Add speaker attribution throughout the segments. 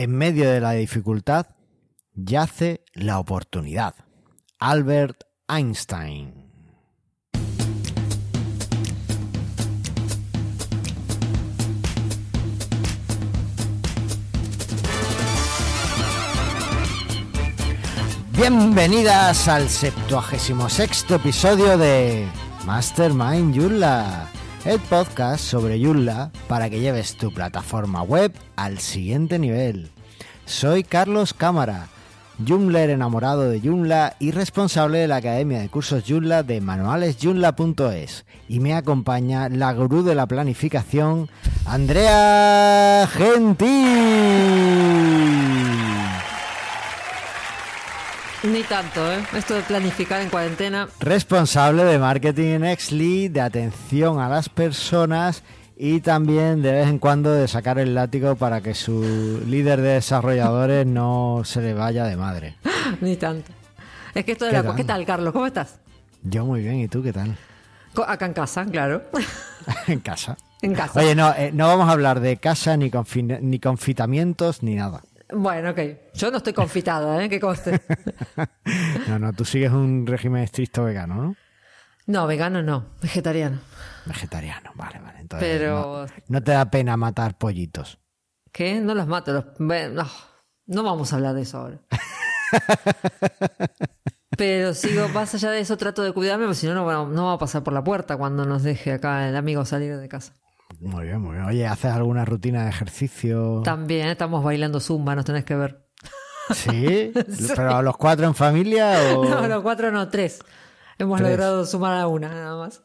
Speaker 1: En medio de la dificultad yace la oportunidad. Albert Einstein. Bienvenidas al 76 episodio de Mastermind Yulla, el podcast sobre Yulla para que lleves tu plataforma web al siguiente nivel. Soy Carlos Cámara, Joomler enamorado de Joomla y responsable de la Academia de Cursos Joomla de manualesjoomla.es. Y me acompaña la gurú de la planificación, Andrea Gentil.
Speaker 2: Ni tanto, ¿eh? Esto de planificar en cuarentena.
Speaker 1: Responsable de marketing en Exly, de atención a las personas y también de vez en cuando de sacar el látigo para que su líder de desarrolladores no se le vaya de madre.
Speaker 2: Ni tanto. Es que esto de
Speaker 1: ¿Qué
Speaker 2: la...
Speaker 1: tal?
Speaker 2: ¿Qué tal, Carlos? ¿Cómo estás?
Speaker 1: Yo muy bien, ¿y tú qué tal?
Speaker 2: Acá en casa, claro.
Speaker 1: en casa.
Speaker 2: en casa.
Speaker 1: Oye, no, eh, no vamos a hablar de casa, ni, confin- ni confitamientos, ni nada.
Speaker 2: Bueno, ok. Yo no estoy confitada, ¿eh? Que conste.
Speaker 1: No, no, tú sigues un régimen estricto vegano, ¿no?
Speaker 2: No, vegano no. Vegetariano.
Speaker 1: Vegetariano, vale, vale. Entonces,
Speaker 2: Pero-
Speaker 1: no, no te da pena matar pollitos.
Speaker 2: ¿Qué? No los mato. Los... No, no vamos a hablar de eso ahora. Pero sigo, más allá de eso, trato de cuidarme, porque si no, no, no va a pasar por la puerta cuando nos deje acá el amigo salir de casa.
Speaker 1: Muy bien, muy bien. Oye, ¿haces alguna rutina de ejercicio?
Speaker 2: También estamos bailando zumba, nos tenés que ver.
Speaker 1: ¿Sí? ¿Pero los cuatro en familia o...?
Speaker 2: No, los cuatro no, tres. Hemos
Speaker 1: Tres.
Speaker 2: logrado sumar a una nada más.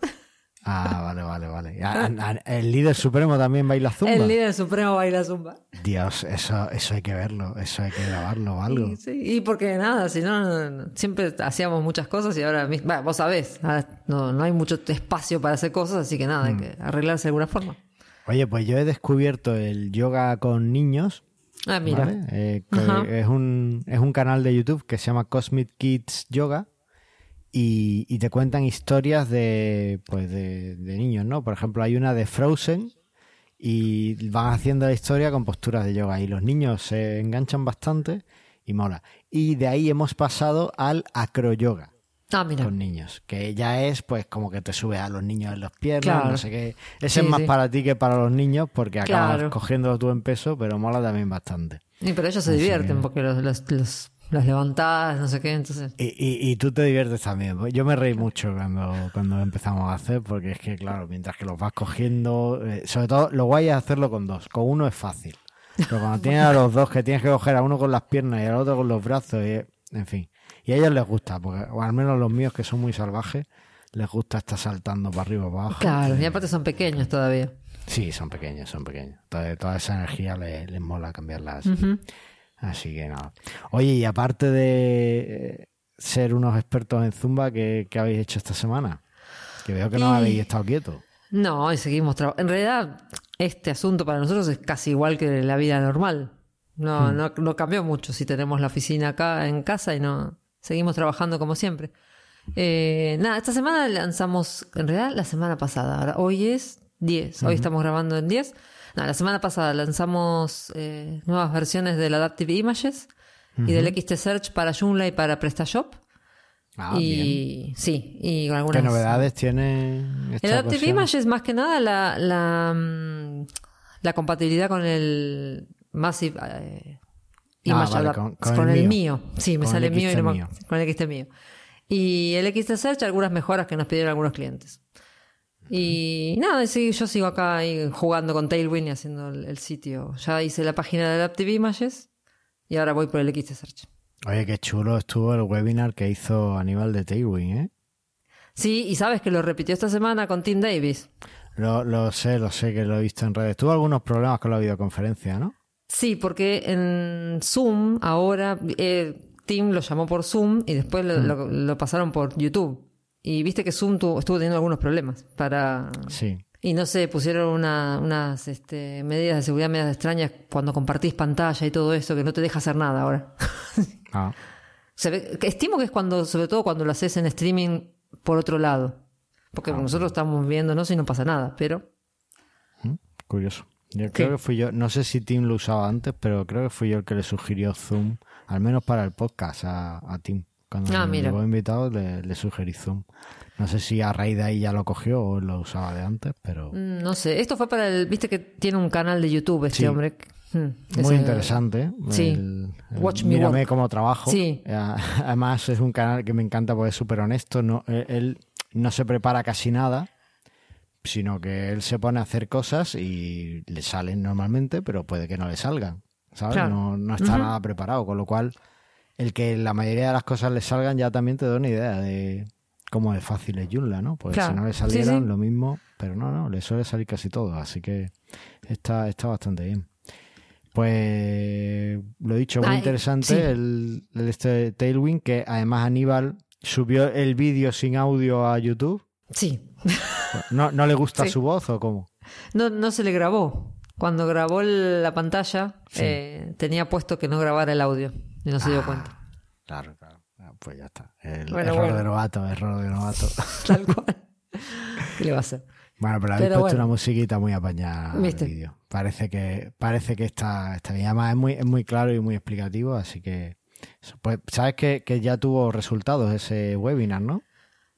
Speaker 1: Ah, vale, vale, vale. A- a- ¿El líder supremo también baila zumba?
Speaker 2: El líder supremo baila zumba.
Speaker 1: Dios, eso, eso hay que verlo, eso hay que grabarlo o algo.
Speaker 2: Y, sí, y porque nada, si no, siempre hacíamos muchas cosas y ahora mismo, bueno, vos sabés, ahora no, no hay mucho espacio para hacer cosas, así que nada, hay que arreglarse de alguna forma.
Speaker 1: Oye, pues yo he descubierto el yoga con niños.
Speaker 2: Ah, mira.
Speaker 1: ¿vale? Eh, es, un, es un canal de YouTube que se llama Cosmic Kids Yoga y, y te cuentan historias de, pues de, de niños, ¿no? Por ejemplo, hay una de Frozen y van haciendo la historia con posturas de yoga y los niños se enganchan bastante y mola. Y de ahí hemos pasado al acroyoga
Speaker 2: Ah, mira.
Speaker 1: con niños, que ya es pues como que te subes a los niños en los piernas,
Speaker 2: Claro.
Speaker 1: no sé qué. Ese
Speaker 2: Sí,
Speaker 1: es más
Speaker 2: sí.
Speaker 1: para ti que para los niños porque acabas
Speaker 2: Claro.
Speaker 1: cogiéndolo tú en peso, pero mola también bastante.
Speaker 2: Y pero ellos se divierten porque los, los, los, los levantadas, no sé qué, entonces.
Speaker 1: Y, y, y tú te diviertes también. Yo me reí mucho cuando, cuando empezamos a hacer, porque es que, claro, mientras que los vas cogiendo, eh, sobre todo lo guay es hacerlo con dos. Con uno es fácil. Pero cuando tienes a los dos, que tienes que coger a uno con las piernas y al otro con los brazos, y, en fin. Y a ellos les gusta, porque, o al menos los míos que son muy salvajes, les gusta estar saltando para arriba, para abajo.
Speaker 2: Claro, y aparte son pequeños todavía.
Speaker 1: Sí, son pequeños, son pequeños. Toda, toda esa energía les, les mola cambiarla así. Así que nada. Oye, y aparte de eh, ser unos expertos en Zumba, ¿qué, qué habéis hecho esta semana? Que veo que no
Speaker 2: Y-
Speaker 1: habéis estado quietos.
Speaker 2: No, y seguimos trabajando. En realidad, este asunto para nosotros es casi igual que la vida normal. No,
Speaker 1: Hmm.
Speaker 2: no, no cambió mucho si tenemos la oficina acá en casa y no seguimos trabajando como siempre. Eh, nada, esta semana lanzamos, en realidad la semana pasada, ahora, hoy es 10, hoy estamos grabando en 10. La semana pasada lanzamos eh, nuevas versiones del Adaptive Images y del XT Search para Joomla y para PrestaShop.
Speaker 1: Ah, bien.
Speaker 2: y sí, y con
Speaker 1: ¿Qué
Speaker 2: algunas
Speaker 1: novedades tiene esta
Speaker 2: el Adaptive
Speaker 1: versión?
Speaker 2: Image es más que nada la, la, mm, la compatibilidad con el Massive eh, Image
Speaker 1: Ah, vale,
Speaker 2: Adapt-
Speaker 1: con-
Speaker 2: con,
Speaker 1: con el
Speaker 2: el
Speaker 1: mío.
Speaker 2: mío. Sí, me
Speaker 1: Con
Speaker 2: sale
Speaker 1: el
Speaker 2: mío y no
Speaker 1: mío.
Speaker 2: con el XT mío. Y el XT Search, algunas mejoras que nos pidieron algunos clientes. Y nada, sí, yo sigo acá ahí jugando con Tailwind y haciendo el, el sitio. Ya hice la página de Adaptive Images y ahora voy por el XT Search.
Speaker 1: Oye, qué chulo estuvo el webinar que hizo Aníbal de Tailwind, ¿eh?
Speaker 2: Sí, y sabes que lo repitió esta semana con Tim Davis.
Speaker 1: Lo, lo sé, lo sé que lo he visto en redes. Tuvo algunos problemas con la videoconferencia, ¿no?
Speaker 2: Sí, porque en Zoom ahora eh, Tim lo llamó por Zoom y después lo, lo- lo pasaron por YouTube. Y viste que Zoom tu- estuvo teniendo algunos problemas para...
Speaker 1: Sí.
Speaker 2: Y no sé, pusieron una- unas este, medidas de seguridad medias extrañas cuando compartís pantalla y todo eso que no te deja hacer nada ahora.
Speaker 1: Ah,
Speaker 2: Se ve- que estimo que es cuando, sobre todo cuando lo haces en streaming por otro lado. Porque nosotros estamos viéndonos y no pasa nada, pero
Speaker 1: curioso. Yo creo que fui yo, no sé si Tim lo usaba antes, pero creo que fui yo el que le sugirió Zoom, al menos para el podcast a, a Tim. Cuando
Speaker 2: Ah,
Speaker 1: me
Speaker 2: mira.
Speaker 1: llegó invitado le, le sugerí Zoom. No sé si a raíz de ahí ya lo cogió o lo usaba de antes, pero
Speaker 2: Mm, No sé, esto fue para el. Viste que tiene un canal de YouTube este
Speaker 1: Sí.
Speaker 2: hombre. Mm,
Speaker 1: muy interesante.
Speaker 2: Sí.
Speaker 1: El- el
Speaker 2: Watch me work.
Speaker 1: cómo trabajo.
Speaker 2: Sí.
Speaker 1: Eh, Además es un canal que me encanta porque es súper honesto. No, él, él no se prepara casi nada, sino que él se pone a hacer cosas y le salen normalmente, pero puede que no le salgan. ¿Sabes?
Speaker 2: Claro.
Speaker 1: No, no está
Speaker 2: Ujú.
Speaker 1: nada preparado, con lo cual el que la mayoría de las cosas le salgan ya también te da una idea de cómo de fácil es Joomla, ¿no? Porque
Speaker 2: Claro.
Speaker 1: si no le
Speaker 2: Sí,
Speaker 1: salieran
Speaker 2: sí.
Speaker 1: lo mismo, pero no, no, le suele salir casi todo, así que está, está bastante bien. Pues lo he dicho, muy
Speaker 2: Ay,
Speaker 1: interesante
Speaker 2: sí.
Speaker 1: el, el este Tailwind, que además Aníbal subió el vídeo sin audio a YouTube.
Speaker 2: Sí.
Speaker 1: ¿No, no le gusta
Speaker 2: Sí.
Speaker 1: su voz o cómo?
Speaker 2: No, no se le grabó. Cuando grabó la pantalla,
Speaker 1: Sí.
Speaker 2: eh, tenía puesto que no grabara el audio. Y no se dio
Speaker 1: Ah,
Speaker 2: cuenta.
Speaker 1: Claro, claro. Ah, Pues ya está. El
Speaker 2: Bueno,
Speaker 1: error
Speaker 2: bueno.
Speaker 1: de novato, error de novato.
Speaker 2: Tal cual. ¿Qué le va a hacer?
Speaker 1: Bueno, pero habéis
Speaker 2: Pero
Speaker 1: puesto
Speaker 2: bueno.
Speaker 1: una musiquita muy apañada al
Speaker 2: ¿Viste?
Speaker 1: vídeo. Parece que, parece que está, está bien. Además es muy, es muy claro y muy explicativo, así que... Pues, sabes que, que ya tuvo resultados ese webinar, ¿no?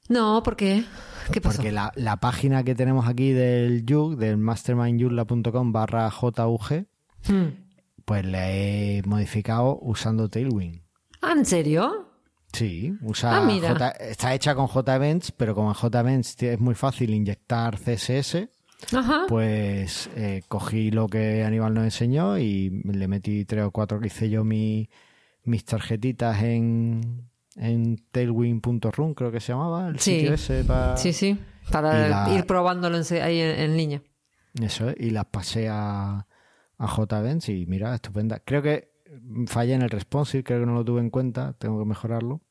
Speaker 2: No, ¿por qué? ¿Qué pasó?
Speaker 1: Porque la, la página que tenemos aquí del YUG, del mastermindyurla.com barra JUG,
Speaker 2: Hmm.
Speaker 1: Pues la he modificado usando Tailwind.
Speaker 2: Ah, ¿en serio?
Speaker 1: Sí, usa
Speaker 2: Ah, mira.
Speaker 1: J- está hecha con JEvents, pero como en JEvents es muy fácil inyectar CSS,
Speaker 2: Ajá.
Speaker 1: pues eh, cogí lo que Aníbal nos enseñó y le metí tres o cuatro que hice yo mi- mis tarjetitas en, en tailwind.run, creo que se llamaba, el
Speaker 2: Sí.
Speaker 1: sitio ese para...
Speaker 2: Sí, sí. Para
Speaker 1: la-
Speaker 2: ir probándolo en ahí en, en línea.
Speaker 1: Eso es, y las pasé a, a JEvents y mira, estupenda. Creo que fallé en el responsive, creo que no lo tuve en cuenta, tengo que mejorarlo.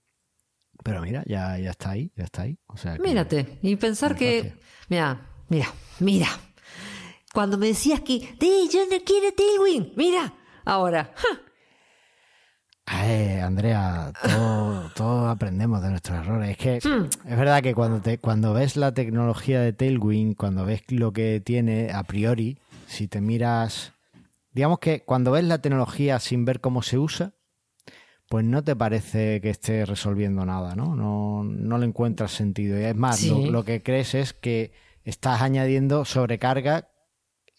Speaker 1: Pero mira, ya, ya está ahí, ya está ahí. O sea que-
Speaker 2: Mírate. Y pensar que. Mira, mira, mira. Cuando me decías que. ¡Di, yo no quiero Tailwind! Mira. Ahora. ¡ja!
Speaker 1: Ay, Andrea, todo, todo aprendemos de nuestros errores. Es que
Speaker 2: Hmm.
Speaker 1: es verdad que cuando, te, cuando ves la tecnología de Tailwind, cuando ves lo que tiene a priori, si te miras, digamos que cuando ves la tecnología sin ver cómo se usa, pues no te parece que esté resolviendo nada, ¿no? No, no le encuentras sentido. Y es más,
Speaker 2: Sí.
Speaker 1: lo, lo que crees es que estás añadiendo sobrecarga,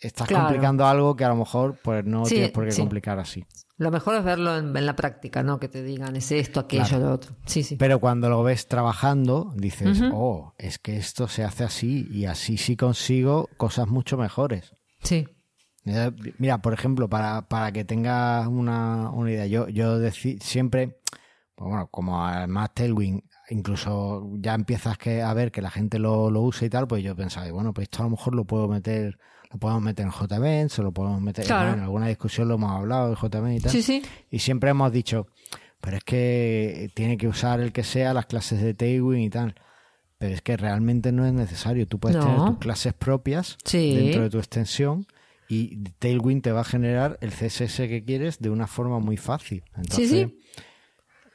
Speaker 1: estás
Speaker 2: Claro.
Speaker 1: complicando algo que a lo mejor pues no
Speaker 2: Sí,
Speaker 1: tienes por qué
Speaker 2: sí.
Speaker 1: complicar así.
Speaker 2: Lo mejor es verlo en, en la práctica, ¿no? Que te digan es esto, aquello,
Speaker 1: Claro.
Speaker 2: lo otro. Sí, sí.
Speaker 1: Pero cuando lo ves trabajando, dices, oh, es que esto se hace así y así sí consigo cosas mucho mejores.
Speaker 2: Sí.
Speaker 1: Mira, por ejemplo, para, para que tengas una, una idea, yo, yo siempre, pues bueno, como además Tailwind, incluso ya empiezas que, a ver que la gente lo, lo usa y tal, pues yo pensaba, bueno, pues esto a lo mejor lo puedo meter, lo podemos meter en JVents o lo podemos meter
Speaker 2: Claro.
Speaker 1: en alguna discusión lo hemos hablado en JVents y tal.
Speaker 2: Sí, sí.
Speaker 1: Y siempre hemos dicho, pero es que tiene que usar el que sea las clases de Tailwind y tal. Pero es que realmente no es necesario. Tú puedes
Speaker 2: No.
Speaker 1: tener tus clases propias
Speaker 2: Sí.
Speaker 1: dentro de tu extensión y Tailwind te va a generar el CSS que quieres de una forma muy fácil. Entonces,
Speaker 2: sí.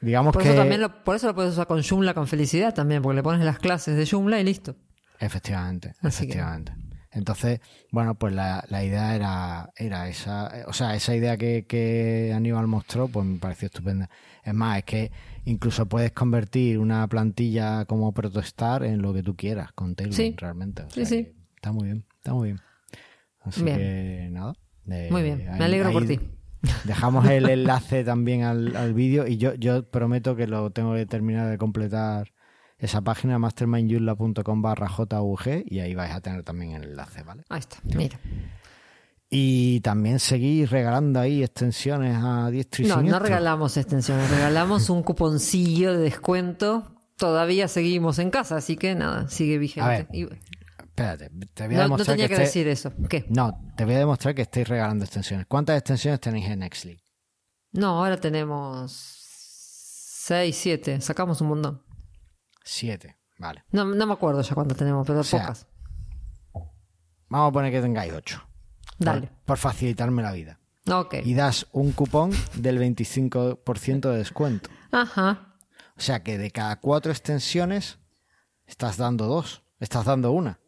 Speaker 1: digamos
Speaker 2: Por
Speaker 1: que...
Speaker 2: eso, también lo, por eso lo puedes usar con Joomla con felicidad también, porque le pones las clases de Joomla y listo.
Speaker 1: Efectivamente,
Speaker 2: Así que-
Speaker 1: efectivamente. Entonces, bueno, pues la, la idea era, era esa, o sea, esa idea que, que Aníbal mostró, pues me pareció estupenda. Es más, es que incluso puedes convertir una plantilla como protestar en lo que tú quieras con Tailwind,
Speaker 2: Sí.
Speaker 1: realmente. O
Speaker 2: Sí,
Speaker 1: sea
Speaker 2: sí.
Speaker 1: Está muy bien, está muy bien. Así
Speaker 2: Bien.
Speaker 1: que nada. eh,
Speaker 2: Muy bien, me
Speaker 1: ahí-
Speaker 2: alegro por ti.
Speaker 1: Dejamos el enlace también al, al vídeo y yo, yo prometo que lo tengo que terminar de completar esa página mastermindyurla.com barra JUG y ahí vais a tener también el enlace, ¿vale?
Speaker 2: Ahí está, mira.
Speaker 1: Y también seguís regalando ahí extensiones a diestro y
Speaker 2: No, no regalamos extensiones, regalamos un cuponcillo de descuento. Todavía seguimos en casa, así que nada, sigue vigente.
Speaker 1: A ver,
Speaker 2: Y-
Speaker 1: Espérate, te voy a
Speaker 2: no, no
Speaker 1: demostrar
Speaker 2: tenía que, decir eso. ¿Qué?
Speaker 1: No, te voy a demostrar que estáis regalando extensiones. ¿Cuántas extensiones tenéis en Nextly?
Speaker 2: No, ahora tenemos seis, siete. Sacamos un montón.
Speaker 1: Siete, vale.
Speaker 2: No, no me acuerdo ya cuántas tenemos, pero
Speaker 1: sea,
Speaker 2: pocas.
Speaker 1: Vamos a poner que tengáis ocho.
Speaker 2: Dale.
Speaker 1: Por, por facilitarme la vida.
Speaker 2: Ok.
Speaker 1: Y das un cupón del 25% de descuento.
Speaker 2: Ajá.
Speaker 1: O sea que de cada cuatro extensiones estás dando dos, estás dando una.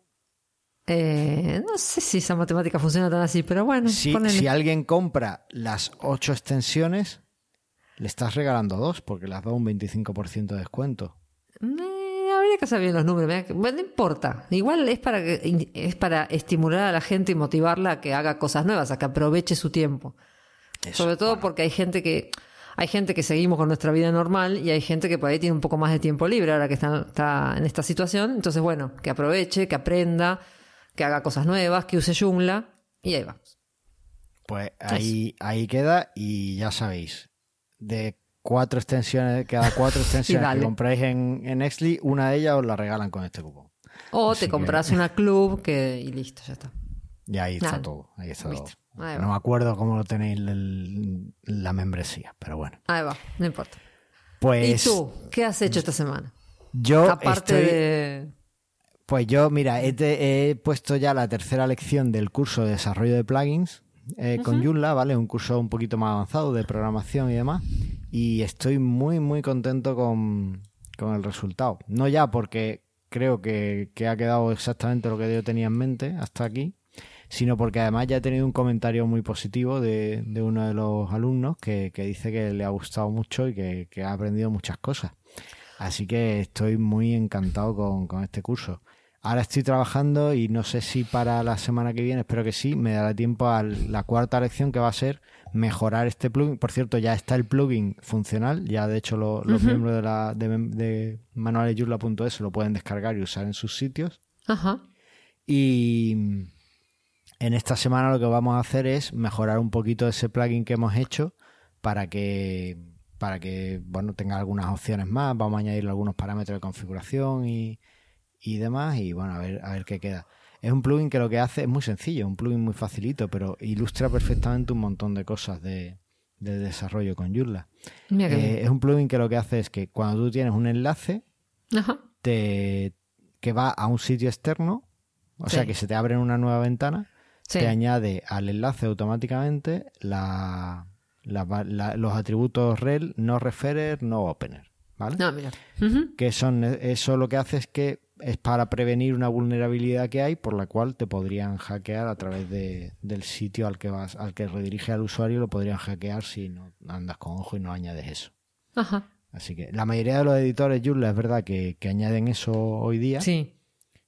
Speaker 2: Eh, no sé si esa matemática funciona tan así, pero bueno.
Speaker 1: Si, si alguien compra las ocho extensiones, le estás regalando dos porque las da un 25% de descuento.
Speaker 2: Eh, habría que saber bien los números. Bueno, no importa. Igual es para, que- es para estimular a la gente y motivarla a que haga cosas nuevas, a que aproveche su tiempo.
Speaker 1: Eso,
Speaker 2: Sobre todo porque hay gente que hay gente que seguimos con nuestra vida normal y hay gente que por ahí tiene un poco más de tiempo libre ahora que está, está en esta situación. Entonces, bueno, que aproveche, que aprenda, que haga cosas nuevas, que use Joomla y ahí vamos.
Speaker 1: Pues ahí, ahí queda y ya sabéis, de cuatro extensiones, cada cuatro extensiones que compráis en, en Exly, una de ellas os la regalan con este cupón.
Speaker 2: O
Speaker 1: Así
Speaker 2: te
Speaker 1: que-
Speaker 2: compras una club que, y listo, ya está.
Speaker 1: Y ahí está
Speaker 2: Nada.
Speaker 1: todo. Ahí está
Speaker 2: Listo.
Speaker 1: todo.
Speaker 2: Ahí
Speaker 1: No
Speaker 2: va.
Speaker 1: me acuerdo cómo lo tenéis el- la membresía, pero bueno.
Speaker 2: Ahí va, no importa.
Speaker 1: Pues
Speaker 2: ¿Y tú? ¿Qué has hecho esta semana?
Speaker 1: yo
Speaker 2: Aparte
Speaker 1: estoy,
Speaker 2: de...
Speaker 1: Pues yo, mira, he, te- he puesto ya la tercera lección del curso de desarrollo de plugins eh, con Joomla, ¿vale? Un curso un poquito más avanzado de programación y demás. Y estoy muy, muy contento con, con el resultado. No ya porque creo que, que ha quedado exactamente lo que yo tenía en mente hasta aquí, sino porque además ya he tenido un comentario muy positivo de, de uno de los alumnos que, que dice que le ha gustado mucho y que, que ha aprendido muchas cosas. Así que estoy muy encantado con, con este curso. Ahora estoy trabajando y no sé si para la semana que viene, espero que sí, me dará tiempo a la cuarta lección que va a ser mejorar este plugin. Por cierto, ya está el plugin funcional, ya de hecho lo- los miembros de, la, de, de manualesyurla.es lo pueden descargar y usar en sus sitios.
Speaker 2: Ajá.
Speaker 1: Y en esta semana lo que vamos a hacer es mejorar un poquito ese plugin que hemos hecho para que para que bueno tenga algunas opciones más. Vamos a añadirle algunos parámetros de configuración y, y demás. Y bueno, a ver, a ver qué queda. Es un plugin que lo que hace es muy sencillo, un plugin muy facilito, pero ilustra perfectamente un montón de cosas de, de desarrollo con Joomla.
Speaker 2: Mira
Speaker 1: Eh, es un plugin que lo que hace es que cuando tú tienes un enlace,
Speaker 2: Ajá.
Speaker 1: te, que va a un sitio externo, o
Speaker 2: Sí.
Speaker 1: sea que se te abre una nueva ventana,
Speaker 2: Sí.
Speaker 1: te añade al enlace automáticamente la, la- la- los atributos rel, no referer, no opener. ¿Vale?
Speaker 2: No, mira. Ujú.
Speaker 1: Que son, eso lo que hace es que es para prevenir una vulnerabilidad que hay por la cual te podrían hackear a través de, del sitio al que vas, al que redirige al usuario, lo podrían hackear si no andas con ojo y no añades eso.
Speaker 2: Ajá.
Speaker 1: Así que la mayoría de los editores Joomla es verdad que, que añaden eso hoy día.
Speaker 2: Sí.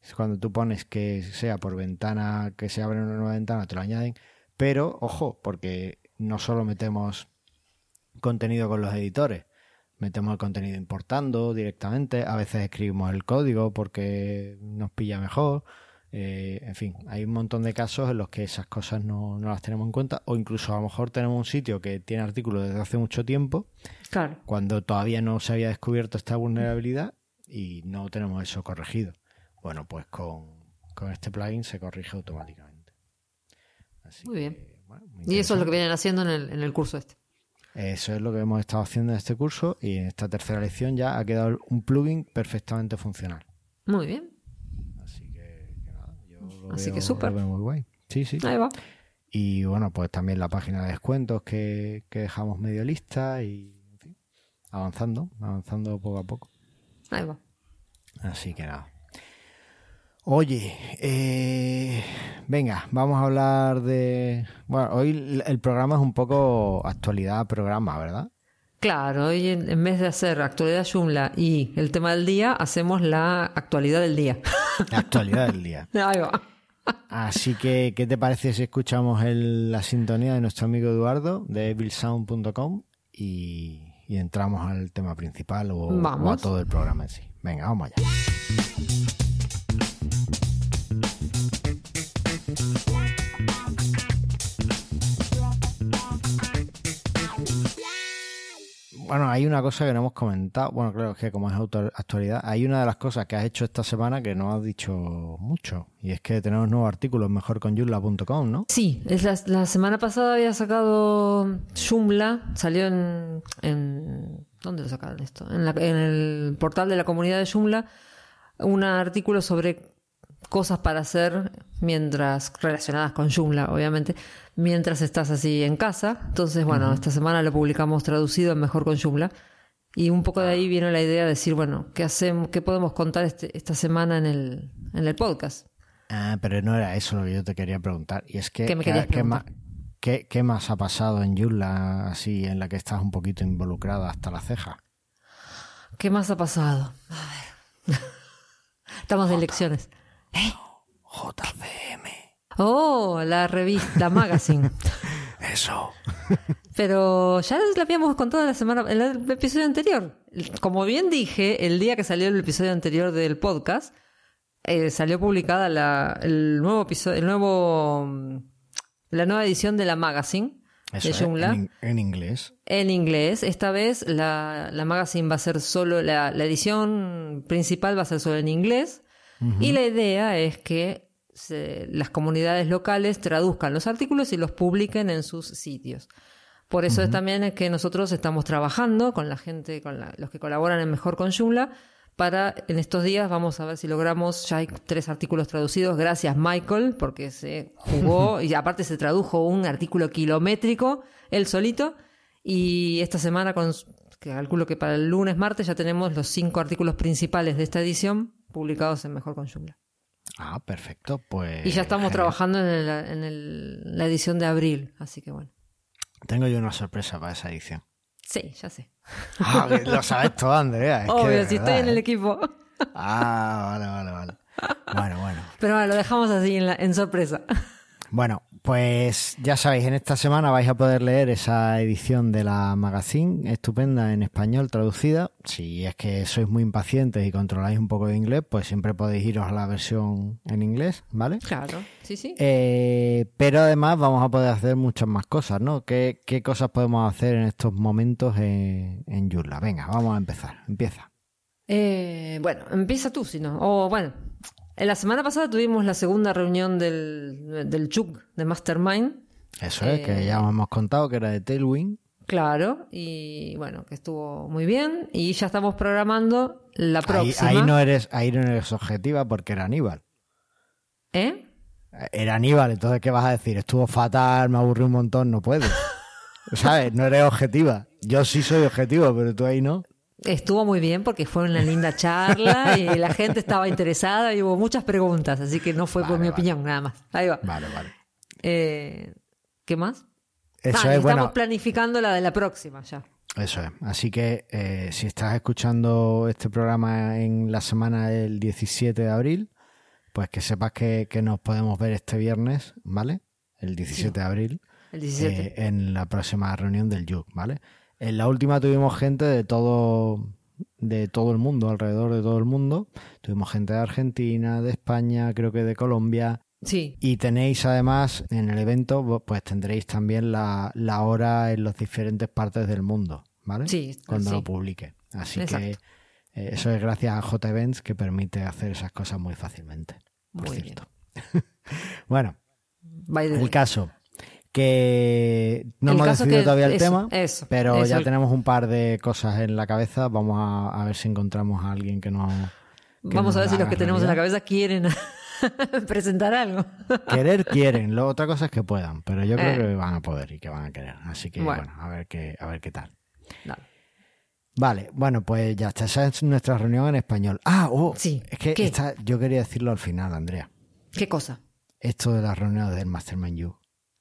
Speaker 1: Es Cuando tú pones que sea por ventana, que se abre una nueva ventana, te lo añaden. Pero, ojo, porque no solo metemos contenido con los editores, metemos el contenido importando directamente, a veces escribimos el código porque nos pilla mejor. eh, en fin, hay un montón de casos en los que esas cosas no, no las tenemos en cuenta, o incluso a lo mejor tenemos un sitio que tiene artículos desde hace mucho tiempo
Speaker 2: Claro.
Speaker 1: cuando todavía no se había descubierto esta vulnerabilidad y no tenemos eso corregido. Bueno, pues con, con este plugin se corrige automáticamente. Así
Speaker 2: Muy bien.
Speaker 1: que, bueno, muy
Speaker 2: Y eso es lo que vienen haciendo en el, en el curso este.
Speaker 1: Eso es lo que hemos estado haciendo en este curso y en esta tercera lección ya ha quedado un plugin perfectamente funcional.
Speaker 2: Muy bien.
Speaker 1: Así que, que nada, yo lo
Speaker 2: Así
Speaker 1: veo-
Speaker 2: que súper.
Speaker 1: muy guay. Sí, sí.
Speaker 2: Ahí va.
Speaker 1: Y bueno, pues también la página de descuentos que, que dejamos medio lista y en fin, avanzando, avanzando poco a poco.
Speaker 2: Ahí va.
Speaker 1: Así que nada. Oye, eh, venga, vamos a hablar de... Bueno, hoy el- programa es un poco actualidad programa, ¿verdad?
Speaker 2: Claro, hoy en, vez de hacer actualidad Joomla y el tema del día, hacemos la actualidad del día.
Speaker 1: La actualidad del día.
Speaker 2: Ahí va.
Speaker 1: Así que, ¿qué te parece si escuchamos el- la sintonía de nuestro amigo Eduardo de evilsound.com y, y entramos al tema principal o, o a todo el programa en sí? Venga, vamos allá. Bueno, hay una cosa que no hemos comentado. Bueno, claro, que como es actualidad, hay una de las cosas que has hecho esta semana que no has dicho mucho. Y es que tenemos nuevos artículos mejor con Joomla.com, ¿no?
Speaker 2: Sí, es la, la semana pasada había sacado Joomla, salió en, en ¿dónde lo sacaron esto? En, la- en el portal de la comunidad de Joomla, un artículo sobre cosas para hacer mientras relacionadas con Joomla, obviamente, mientras estás así en casa. Entonces, bueno, esta semana lo publicamos traducido en Mejor con Joomla. Y un poco de ahí viene la idea de decir, bueno, ¿qué hacemos, qué podemos contar este- esta semana en el, en el podcast?
Speaker 1: Ah, pero no era eso lo que yo te quería preguntar. Y es que,
Speaker 2: ¿Qué me querías
Speaker 1: ¿qué, más, qué- ha pasado en Yula, así, en la que estás un poquito involucrada hasta la ceja?
Speaker 2: ¿Qué más ha pasado? A ver. Estamos de elecciones.
Speaker 1: JCM.
Speaker 2: Oh, la revista Magazine.
Speaker 1: Eso.
Speaker 2: Pero ya la habíamos contado la semana, en el episodio anterior. Como bien dije, el día que salió el episodio anterior del podcast, eh, salió publicada la, el nuevo episodio, el nuevo, la nueva edición de la Magazine
Speaker 1: Eso
Speaker 2: de
Speaker 1: es,
Speaker 2: Joomla.
Speaker 1: en, en inglés.
Speaker 2: En inglés, esta vez la, la magazine va a ser solo, la, la edición principal va a ser solo en inglés y la idea es que se- las comunidades locales traduzcan los artículos y los publiquen en sus sitios. Por eso es también que nosotros estamos trabajando con la gente, con la- los que colaboran en Mejor con Joomla, para en estos días vamos a ver si logramos, ya hay tres artículos traducidos, gracias Michael, porque se jugó y aparte se tradujo un artículo kilométrico, él solito, y esta semana, con, que calculo que para el lunes, martes, ya tenemos los cinco artículos principales de esta edición publicados en Mejor con Joomla.
Speaker 1: Ah, perfecto. Pues.
Speaker 2: Y ya estamos
Speaker 1: genial.
Speaker 2: trabajando en, el- en el- la edición de abril, así que bueno.
Speaker 1: Tengo yo una sorpresa para esa edición.
Speaker 2: Sí, ya sé.
Speaker 1: Ah, lo sabes todo, Andrea. es
Speaker 2: Obvio, si estoy
Speaker 1: verdad,
Speaker 2: en el
Speaker 1: ¿eh?
Speaker 2: equipo.
Speaker 1: Ah, vale, vale, vale. Bueno, bueno.
Speaker 2: Pero bueno, lo dejamos así en, la- en sorpresa.
Speaker 1: Bueno, pues ya sabéis, en esta semana vais a poder leer esa edición de la magazine estupenda en español traducida. Si es que sois muy impacientes y controláis un poco de inglés, pues siempre podéis iros a la versión en inglés, ¿vale?
Speaker 2: Claro, sí, sí.
Speaker 1: Eh, pero además vamos a poder hacer muchas más cosas, ¿no? ¿Qué, qué cosas podemos hacer en estos momentos en, en Joomla? Venga, vamos a empezar. Empieza.
Speaker 2: Eh, bueno, empieza tú, si no. O bueno, en la semana pasada tuvimos la segunda reunión del, del CHUC, de Mastermind.
Speaker 1: Eso es,
Speaker 2: Eh,
Speaker 1: que ya os hemos contado que era de Tailwind.
Speaker 2: Claro, y bueno, que estuvo muy bien. Y ya estamos programando la
Speaker 1: Ahí,
Speaker 2: próxima.
Speaker 1: ahí no eres, ahí no eres objetiva porque era Aníbal.
Speaker 2: ¿Eh?
Speaker 1: Era Aníbal, entonces ¿qué vas a decir? Estuvo fatal, me aburrí un montón, no puedo. ¿Sabes? No eres objetiva. Yo sí soy objetivo, pero tú ahí no.
Speaker 2: Estuvo muy bien porque fue una linda charla y la gente estaba interesada y hubo muchas preguntas, así que no fue por mi
Speaker 1: vale.
Speaker 2: opinión nada más. Ahí va.
Speaker 1: Vale, vale.
Speaker 2: Eh, ¿Qué más?
Speaker 1: Eso
Speaker 2: Ah,
Speaker 1: es,
Speaker 2: estamos
Speaker 1: bueno,
Speaker 2: planificando la de la próxima ya.
Speaker 1: eso es. Así que eh, si estás escuchando este programa en la semana del 17 de abril, pues que sepas que, que nos podemos ver este viernes, ¿vale? El 17 de abril.
Speaker 2: El 17.
Speaker 1: eh, en la próxima reunión del YUC, ¿vale? En la última tuvimos gente de todo de todo el mundo, alrededor de todo el mundo. Tuvimos gente de Argentina, de España, creo que de Colombia.
Speaker 2: sí,
Speaker 1: Y tenéis además en el evento, pues tendréis también la, la hora en las diferentes partes del mundo, ¿vale?
Speaker 2: Sí,
Speaker 1: Cuando
Speaker 2: sí.
Speaker 1: lo publique. Así
Speaker 2: Exacto.
Speaker 1: que eh, eso es gracias a J Events que permite hacer esas cosas muy fácilmente. Por
Speaker 2: Muy
Speaker 1: cierto. bueno,
Speaker 2: by the
Speaker 1: el caso que no
Speaker 2: El
Speaker 1: hemos decidido todavía el
Speaker 2: eso,
Speaker 1: tema,
Speaker 2: eso,
Speaker 1: pero
Speaker 2: eso,
Speaker 1: ya
Speaker 2: el-
Speaker 1: tenemos un par de cosas en la cabeza. Vamos a, a ver si encontramos a alguien que nos. que
Speaker 2: Vamos
Speaker 1: nos
Speaker 2: a ver si los que tenemos en la cabeza quieren presentar algo.
Speaker 1: Querer quieren, lo otra cosa es que puedan, pero yo creo
Speaker 2: Eh.
Speaker 1: que van a poder y que van a querer. Así que
Speaker 2: Bueno.
Speaker 1: bueno, a ver qué, a ver qué tal.
Speaker 2: Dale.
Speaker 1: Vale, bueno, pues ya está. Esa es nuestra reunión en español. Ah, oh,
Speaker 2: Sí,
Speaker 1: es que esta- yo quería decirlo al final, Andrea.
Speaker 2: ¿Qué cosa?
Speaker 1: Esto de las reuniones del Mastermind You.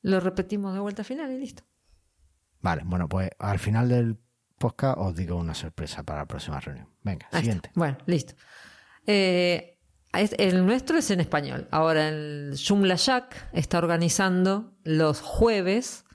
Speaker 2: Lo repetimos de vuelta final y listo.
Speaker 1: Vale, bueno, pues al final del podcast os digo una sorpresa para la próxima reunión. Venga,
Speaker 2: Ahí está.
Speaker 1: siguiente.
Speaker 2: Bueno, listo. Eh, es- el nuestro es en español. Ahora el Joomla Jack está organizando los jueves,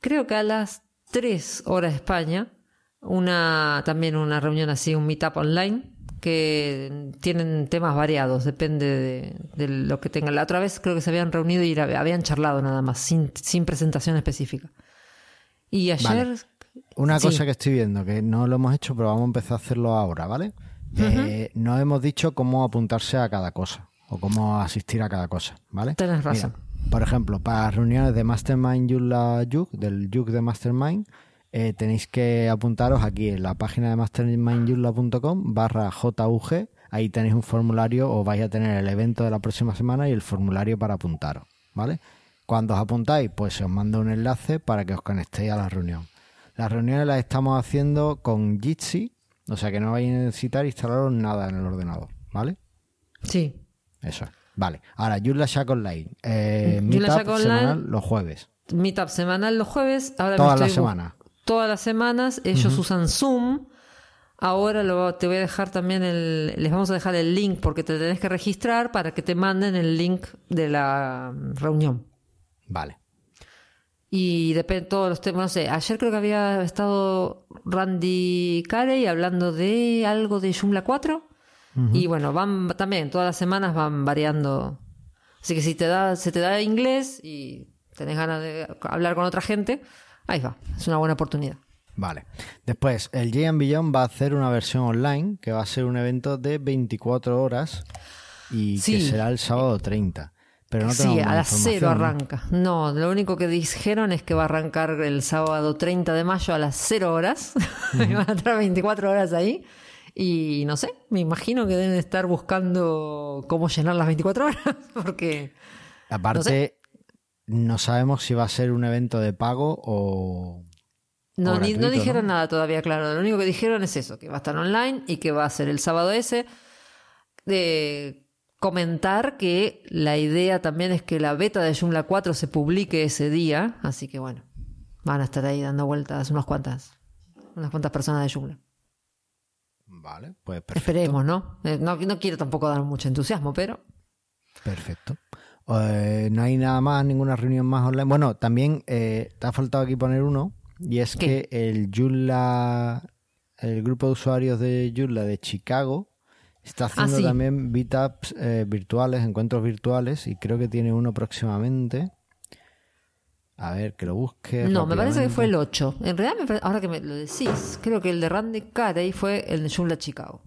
Speaker 2: creo que a las 3 horas de España, una también una reunión así, un meetup online, que tienen temas variados, depende de, de lo que tengan. La otra vez creo que se habían reunido y habían charlado nada más, sin, sin presentación específica. Y ayer...
Speaker 1: Vale. Una
Speaker 2: Sí.
Speaker 1: cosa que estoy viendo, que no lo hemos hecho, pero vamos a empezar a hacerlo ahora, ¿vale? Eh, no hemos dicho cómo apuntarse a cada cosa o cómo asistir a cada cosa, ¿vale?
Speaker 2: Tienes razón.
Speaker 1: Mira, por ejemplo, para reuniones de Mastermind Joomla Yuk, del Yuk de Mastermind, eh, tenéis que apuntaros aquí en la página de mastermindjoomla.com barra JUG. Ahí tenéis un formulario o vais a tener el evento de la próxima semana y el formulario para apuntaros, ¿vale? Cuando os apuntáis, pues se os manda un enlace para que os conectéis a la reunión. Las reuniones las estamos haciendo con Jitsi, o sea que no vais a necesitar instalaros nada en el ordenador, ¿vale?
Speaker 2: Sí,
Speaker 1: Eso es. Vale, ahora Joomla Shack Online. Eh, meetup
Speaker 2: Shack Online.
Speaker 1: semanal los jueves.
Speaker 2: Meetup semanal los jueves. Ahora
Speaker 1: Todas las semanas.
Speaker 2: Todas las semanas. Ellos usan Zoom. Ahora lo, te voy a dejar también el. Les vamos a dejar el link porque te tenés que registrar para que te manden el link de la mm, reunión.
Speaker 1: Vale.
Speaker 2: Y depende de todos los temas. No sé, ayer creo que había estado Randy Carey hablando de algo de Joomla 4. Y bueno, van también, todas las semanas van variando. Así que si te da, se te da inglés y tenés ganas de hablar con otra gente, ahí va, es una buena oportunidad.
Speaker 1: Vale. Después, el JM Beyond va a hacer una versión online que va a ser un evento de 24 horas y que será el sábado 30. Pero no
Speaker 2: sí, a las cero arranca. No, lo único que dijeron es que va a arrancar el sábado 30 de mayo a las 0 horas. Y van a estar 24 horas ahí. Y no sé, me imagino que deben estar buscando cómo llenar las 24 horas. Porque
Speaker 1: Aparte, no, sabemos si va a ser un evento de pago o...
Speaker 2: no,
Speaker 1: O
Speaker 2: no dijeron
Speaker 1: ¿no?
Speaker 2: nada todavía, claro. Lo único que dijeron es eso, que va a estar online y que va a ser el sábado ese. De comentar que la idea también es que la beta de Joomla 4 se publique ese día. Así que bueno, van a estar ahí dando vueltas unas cuantas, unas cuantas personas de Joomla.
Speaker 1: Vale, pues perfecto.
Speaker 2: Esperemos, ¿no? Eh, ¿no? No quiero tampoco dar mucho entusiasmo, pero
Speaker 1: Perfecto. Eh, no hay nada más, ninguna reunión más online. Bueno, también eh, te ha faltado aquí poner uno, y es
Speaker 2: ¿Qué?
Speaker 1: que el Joomla, el grupo de usuarios de Joomla de Chicago, está haciendo
Speaker 2: Ah, sí.
Speaker 1: también meetups eh, virtuales, encuentros virtuales, y creo que tiene uno próximamente. A ver, que lo busque.
Speaker 2: no, me parece que fue el
Speaker 1: rápidamente.
Speaker 2: 8. En realidad, me pare- ahora que me lo decís, creo que el de Randy Carey fue el de Joomla Chicago.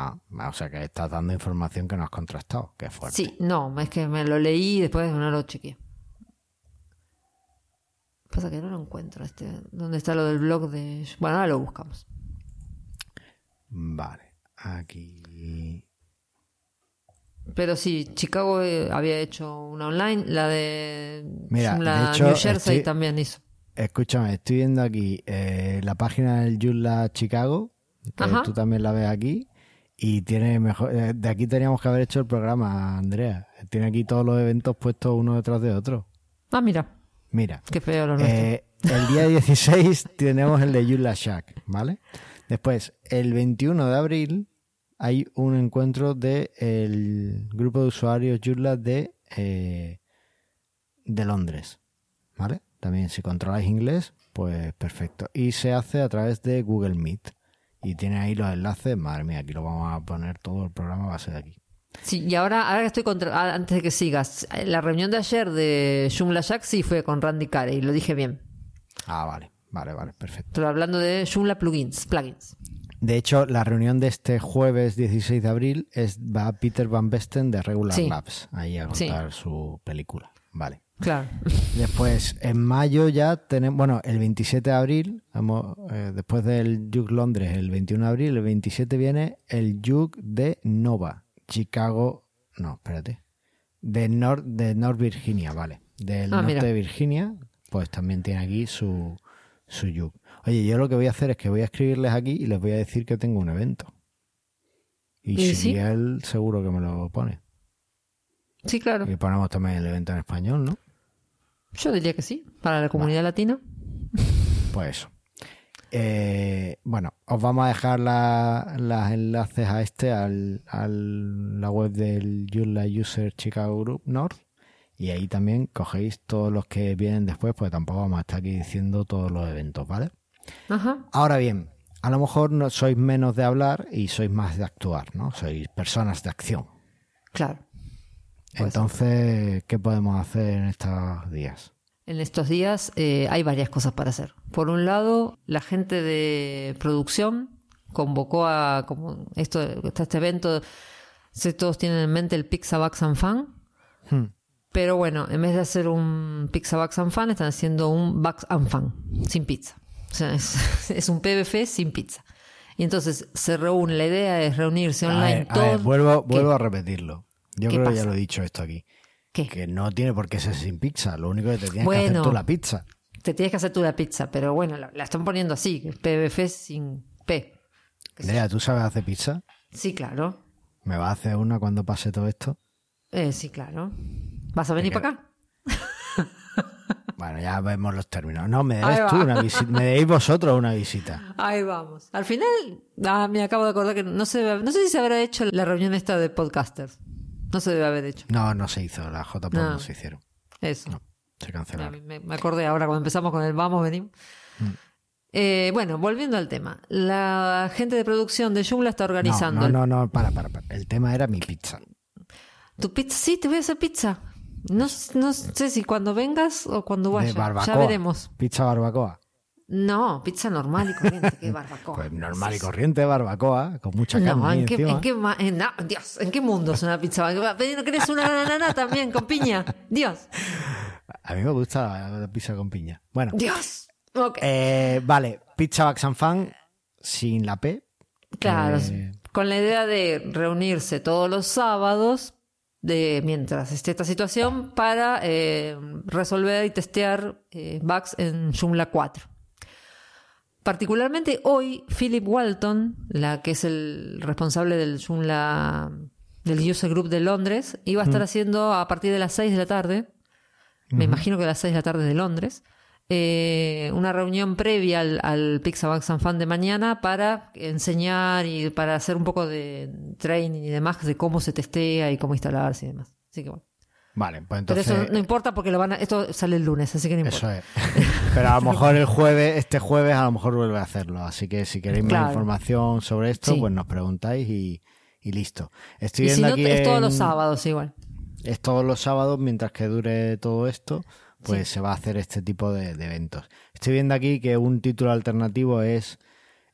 Speaker 1: Ah, o sea que estás dando información que no has contrastado. Qué fuerte.
Speaker 2: Sí, no, es que me lo leí y después no lo chequeé. Pasa que no lo encuentro. Este, ¿Dónde está lo del blog de.? Bueno, ahora lo buscamos.
Speaker 1: Vale, aquí.
Speaker 2: Pero sí, Chicago eh, había hecho una online, la de
Speaker 1: Mira,
Speaker 2: Joomla
Speaker 1: de hecho,
Speaker 2: New Jersey
Speaker 1: estoy-
Speaker 2: también hizo.
Speaker 1: Escúchame, estoy viendo aquí eh, la página del Joomla Chicago, que
Speaker 2: Ajá.
Speaker 1: tú también la ves aquí, y tiene mejor. eh, de aquí teníamos que haber hecho el programa, Andrea. Tiene aquí todos los eventos puestos uno detrás de otro.
Speaker 2: Ah, mira,
Speaker 1: Mira,
Speaker 2: qué feo lo
Speaker 1: eh, el día 16 tenemos el de Joomla Shack, ¿vale? Después, el 21 de abril hay un encuentro del el grupo de usuarios Joomla de, eh, de Londres, ¿vale? También si controláis inglés, pues perfecto. Y se hace a través de Google Meet. Y tiene ahí los enlaces, madre mía, aquí lo vamos a poner todo el programa, va a ser aquí.
Speaker 2: Sí, y ahora, ahora que estoy contra. ah, Antes de que sigas, la reunión de ayer de Joomla Jack sí fue con Randy Carey, lo dije bien.
Speaker 1: Ah, vale, vale, vale, perfecto.
Speaker 2: Pero hablando de Joomla plugins, plugins.
Speaker 1: De hecho, la reunión de este jueves 16 de abril es va Peter Van Besten de Regular
Speaker 2: Sí.
Speaker 1: Labs ahí a
Speaker 2: Sí.
Speaker 1: contar su película. Vale.
Speaker 2: Claro.
Speaker 1: Después, en mayo ya tenemos, bueno, el 27 de abril, hemos, eh, después del Juke Londres, el 21 de abril, el 27 viene el Juke de Nova, Chicago, no, espérate, de North, de North Virginia, vale, del
Speaker 2: Ah,
Speaker 1: norte
Speaker 2: mira.
Speaker 1: de Virginia, pues también tiene aquí su, su Juke. Oye, yo lo que voy a hacer es que voy a escribirles aquí y les voy a decir que tengo un evento. Y,
Speaker 2: ¿Y
Speaker 1: si
Speaker 2: sí?
Speaker 1: él seguro que me lo pone.
Speaker 2: Sí, claro.
Speaker 1: Y ponemos también el evento en español, ¿no?
Speaker 2: Yo diría que sí, para la comunidad latina.
Speaker 1: Pues eso. Eh, bueno, os vamos a dejar la- los enlaces a este, al, al- la web del Joomla User Chicago Group North. Y ahí también cogéis todos los que vienen después, pues tampoco vamos a estar aquí diciendo todos los eventos, ¿vale?
Speaker 2: Ajá.
Speaker 1: Ahora bien, a lo mejor no sois menos de hablar y sois más de actuar, ¿no? Sois personas de acción.
Speaker 2: Claro. Pues-
Speaker 1: Entonces, ¿qué podemos hacer en estos días?
Speaker 2: En estos días eh, hay varias cosas para hacer. Por un lado, la gente de producción convocó a como esto, este evento. Sé todos tienen en mente el Pizza Bucks and Fan,
Speaker 1: Hmm.
Speaker 2: pero bueno, en vez de hacer un Pizza Bucks and Fan, están haciendo un Bucks and Fan sin pizza. O sea, es, es un PBF sin pizza. Y entonces se reúne, la idea es reunirse
Speaker 1: A
Speaker 2: online
Speaker 1: a vuelvo a repetirlo. Yo
Speaker 2: ¿Qué
Speaker 1: creo que ya lo he dicho esto aquí.
Speaker 2: ¿Qué?
Speaker 1: Que no tiene por qué ser sin pizza. Lo único que te tienes que hacer tú la pizza.
Speaker 2: Te tienes que hacer tú la pizza, pero bueno, la, la están poniendo así, PBF sin P.
Speaker 1: Andrea, ¿tú sabes hacer pizza?
Speaker 2: Sí, claro.
Speaker 1: ¿Me vas a hacer una cuando pase todo esto?
Speaker 2: Eh, sí, claro. ¿Vas a venir para acá?
Speaker 1: Bueno, ya vemos los términos. No, me debes tú una visita. Me debéis vosotros una visita.
Speaker 2: Ahí vamos. Al final, ah, me acabo de acordar que no sé, no sé si se habrá hecho la reunión esta de podcasters. No se debe haber hecho.
Speaker 1: No, no se hizo. Las JPOD no,
Speaker 2: No.
Speaker 1: se hicieron.
Speaker 2: Eso.
Speaker 1: No, se cancelaron.
Speaker 2: me- me acordé ahora cuando empezamos con el vamos, venimos.
Speaker 1: Mm.
Speaker 2: Eh, bueno, volviendo al tema. La gente de producción de Joomla está organizando.
Speaker 1: No, no, no, no, para, para, para. El tema era mi pizza.
Speaker 2: ¿Tu pizza? Sí, te voy a hacer pizza. No, no sé si cuando vengas o cuando vayas. Ya veremos.
Speaker 1: Pizza barbacoa.
Speaker 2: No, pizza normal y corriente, que barbacoa.
Speaker 1: Pues normal y corriente barbacoa, con mucha carne
Speaker 2: No, ¿en qué, en qué en- no, Dios, ¿en qué mundo es una pizza? ¿No querés una banana también con piña? Dios,
Speaker 1: A mí me gusta la, pizza con piña. Bueno,
Speaker 2: Dios.
Speaker 1: Eh, vale, pizza Bax and Fan sin la P.
Speaker 2: claro,
Speaker 1: eh,
Speaker 2: con la idea de reunirse todos los sábados de mientras esté esta situación para eh, resolver y testear eh, bugs en Joomla 4. Particularmente hoy, Philip Walton, la que es el responsable del Joomla, del User Group de Londres, iba a estar haciendo a partir de las 6 de la tarde, me imagino que a las 6 de la tarde de Londres, eh, una reunión previa al, al Pixabax and Fan de mañana para enseñar y para hacer un poco de training y demás de cómo se testea y cómo instalarse y demás. Así que bueno.
Speaker 1: Vale, pues
Speaker 2: Pero
Speaker 1: entonces.
Speaker 2: eso no importa porque lo van a, esto sale el lunes, así que no importa.
Speaker 1: Eso es. Pero a lo mejor el jueves, este jueves, a lo mejor vuelve a hacerlo. Así que si queréis más información sobre esto,
Speaker 2: Sí.
Speaker 1: pues nos preguntáis y, y listo. Estoy
Speaker 2: Y si
Speaker 1: viendo
Speaker 2: no,
Speaker 1: aquí.
Speaker 2: es todos los sábados igual.
Speaker 1: Es todos los sábados, mientras que dure todo esto, pues se va a hacer este tipo de, de eventos. Estoy viendo aquí que un título alternativo es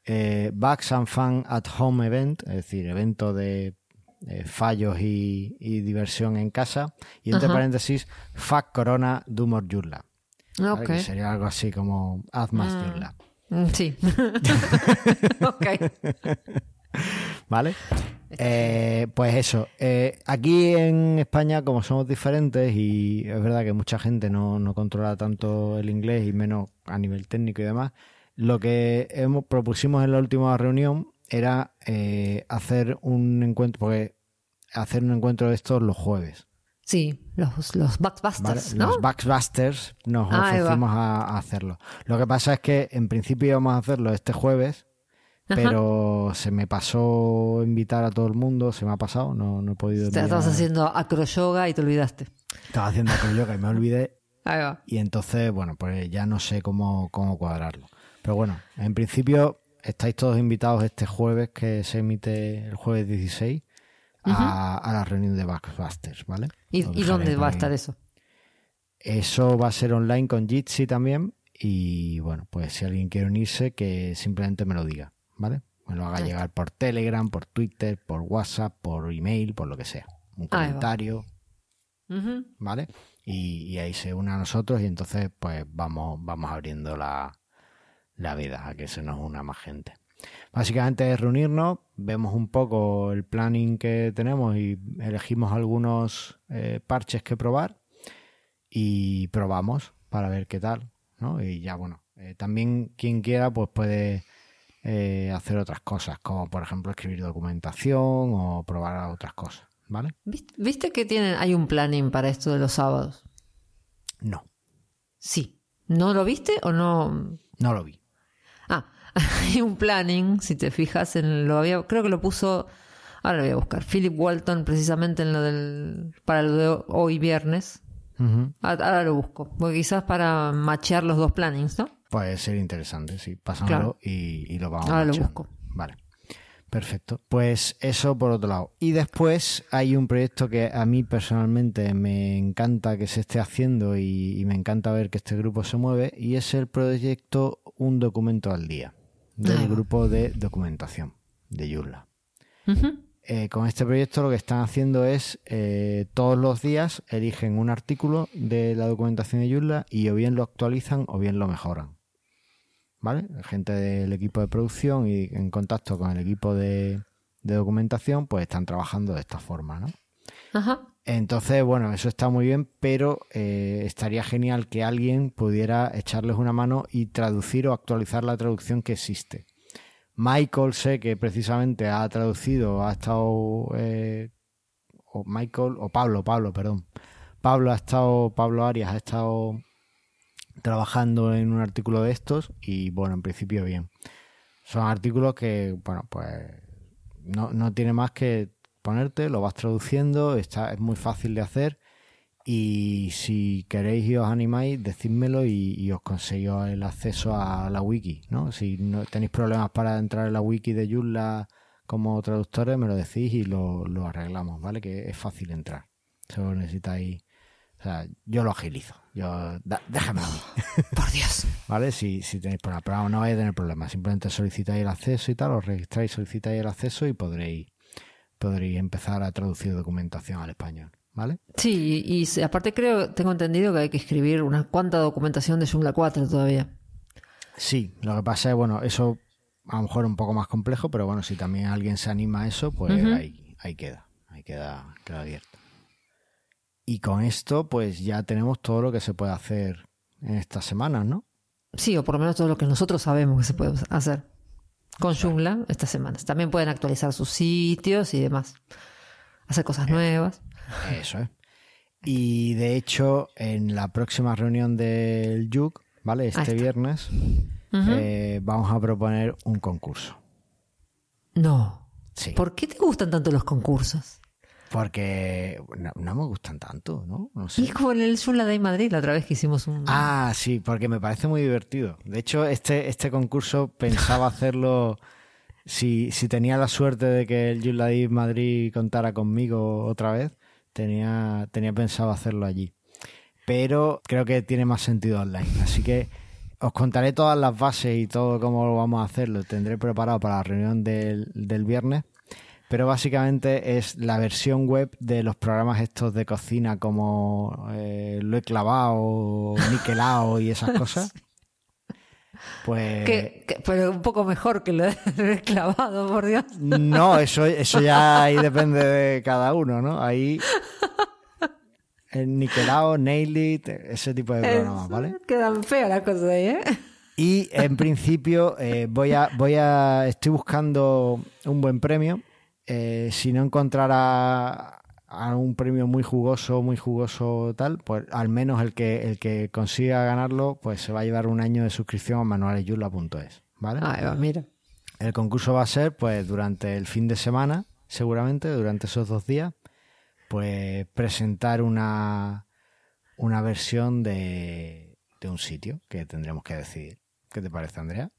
Speaker 1: eh, Bugs and Fun at Home Event, es decir, evento de eh, fallos y, y diversión en casa. Y entre
Speaker 2: Ajá.
Speaker 1: paréntesis, Fuck Corona, Do More Joomla. ¿vale?
Speaker 2: Ok.
Speaker 1: Que sería algo así como Haz más
Speaker 2: Ah.
Speaker 1: Joomla.
Speaker 2: Mm, Sí. ok.
Speaker 1: ¿Vale? Eh, pues eso, eh, aquí en España como somos diferentes y es verdad que mucha gente no, no controla tanto el inglés y menos a nivel técnico y demás, lo que hemos, propusimos en la última reunión era eh, hacer un encuentro, porque hacer un encuentro de estos los jueves.
Speaker 2: Sí, los, los.
Speaker 1: Los Backbusters nos ofrecimos a, a hacerlo. Lo que pasa es que en principio íbamos a hacerlo este jueves,
Speaker 2: Ajá.
Speaker 1: pero se me pasó invitar a todo el mundo, se me ha pasado, no, no he podido.
Speaker 2: Te estabas haciendo acroyoga y te olvidaste.
Speaker 1: Estaba haciendo acroyoga y me olvidé
Speaker 2: Ahí va.
Speaker 1: y entonces, bueno, pues ya no sé cómo, cómo cuadrarlo. Pero bueno, en principio estáis todos invitados este jueves que se emite el jueves 16 a, a la reunión de Backbusters, ¿vale?
Speaker 2: ¿Y, dónde va a estar eso?
Speaker 1: Eso va a ser online con Jitsi también. Y bueno, pues si alguien quiere unirse, que simplemente me lo diga, ¿vale? Me lo haga
Speaker 2: Ahí
Speaker 1: llegar por Telegram, por Twitter, por WhatsApp, por email, por lo que sea. Un
Speaker 2: va.
Speaker 1: comentario. ¿vale? Y, y ahí se une a nosotros y entonces pues vamos, vamos abriendo la, la vida a que se nos una más gente. Básicamente es reunirnos, vemos un poco el planning que tenemos y elegimos algunos eh, parches que probar y probamos para ver qué tal, ¿no? Y ya bueno, eh, también quien quiera pues puede eh, hacer otras cosas, como por ejemplo escribir documentación o probar otras cosas, ¿vale?
Speaker 2: ¿Viste, viste que tienen, hay un planning para esto de los sábados?
Speaker 1: No,
Speaker 2: Sí. ¿No lo viste o no?
Speaker 1: no lo vi.
Speaker 2: Hay un planning, si te fijas, en lo había, creo que lo puso, ahora lo voy a buscar, Philip Walton precisamente en lo del, para lo de hoy viernes. Ah, Ahora lo busco, porque quizás para machear los dos plannings, ¿no?
Speaker 1: Puede ser interesante, sí.
Speaker 2: Claro.
Speaker 1: y, y lo vamos
Speaker 2: Ahora lo busco.
Speaker 1: Vale. Perfecto. Pues eso por otro lado. Y después hay un proyecto que a mí personalmente me encanta que se esté haciendo y, y me encanta ver que este grupo se mueve y es el proyecto Un documento al día del grupo de documentación de Joomla. Eh, con este proyecto lo que están haciendo es eh, todos los días eligen un artículo de la documentación de Joomla y o bien lo actualizan o bien lo mejoran. ¿Vale? Gente del equipo de producción y en contacto con el equipo de, de documentación pues están trabajando de esta forma, ¿no?
Speaker 2: Ajá.
Speaker 1: Entonces, bueno, eso está muy bien, pero eh, estaría genial que alguien pudiera echarles una mano y traducir o actualizar la traducción que existe. Michael sé que precisamente ha traducido, ha estado eh, o Michael, o Pablo, Pablo, perdón. Pablo ha estado, Pablo Arias ha estado trabajando en un artículo de estos y bueno, en principio bien. Son artículos que, bueno, pues no, no tiene más que ponerte, lo vas traduciendo, está, es muy fácil de hacer y si queréis y os animáis, decídmelo y, os consigo el acceso a la wiki, ¿no? Si no tenéis problemas para entrar en la wiki de Joomla como traductores, me lo decís y lo, lo arreglamos, ¿vale? Que es fácil entrar. Solo necesitáis... O sea, yo lo agilizo. Yo, déjame a mí.
Speaker 2: Por Dios.
Speaker 1: ¿Vale? Si, si tenéis problemas, pero no vais a tener problemas. Simplemente solicitáis el acceso y tal, os registráis, solicitáis el acceso y podréis, podréis empezar a traducir documentación al español. ¿vale?
Speaker 2: Sí, y, aparte creo, tengo entendido que hay que escribir una cuanta documentación de Joomla 4 todavía.
Speaker 1: Sí, lo que pasa es, bueno, eso a lo mejor un poco más complejo, pero bueno, si también alguien se anima a eso, pues ahí, ahí queda, ahí queda, queda abierto. Y con esto, pues ya tenemos todo lo que se puede hacer en estas semanas, ¿no?
Speaker 2: Sí, o por lo menos todo lo que nosotros sabemos que se puede hacer con Joomla estas semanas. También pueden actualizar sus sitios y demás. Hacer cosas nuevas.
Speaker 1: Eso es. Y de hecho, en la próxima reunión del YUC, ¿vale? Este viernes, eh, vamos a proponer un concurso.
Speaker 2: No. Sí. ¿Por qué te gustan tanto los concursos?
Speaker 1: Porque no, me gustan tanto, ¿no? no
Speaker 2: sé. Y como en el Zula Day Madrid, la otra vez que hicimos un...
Speaker 1: Ah, sí, porque me parece muy divertido. De hecho, este, este concurso pensaba hacerlo si, si tenía la suerte de que el Day Madrid contara conmigo otra vez tenía, tenía pensado hacerlo allí. Pero creo que tiene más sentido online. Así que os contaré todas las bases y todo cómo vamos a hacer. Lo tendré preparado para la reunión del, viernes. Pero básicamente es la versión web de los programas estos de cocina como eh, lo he clavado, niquelado y esas cosas. Pues.
Speaker 2: pero un poco mejor que lo he clavado, por Dios.
Speaker 1: No, eso, eso ya ahí depende de cada uno, ¿no? Ahí. El Niquelao, Nail It, ese tipo de programas, ¿vale?
Speaker 2: Quedan feas las cosas ahí, ¿eh?
Speaker 1: Y en principio eh, voy a, voy a, estoy buscando un buen premio. Eh, si no encontrara a un premio muy jugoso, muy jugoso tal, pues al menos el que, el que consiga ganarlo, pues se va a llevar un año de suscripción a manualesyula.es, ¿vale?
Speaker 2: Ah, mira.
Speaker 1: El concurso va a ser, pues, durante el fin de semana, seguramente, durante esos dos días, pues presentar una, una versión de, de un sitio que tendremos que decidir. ¿Qué te parece, Andrea?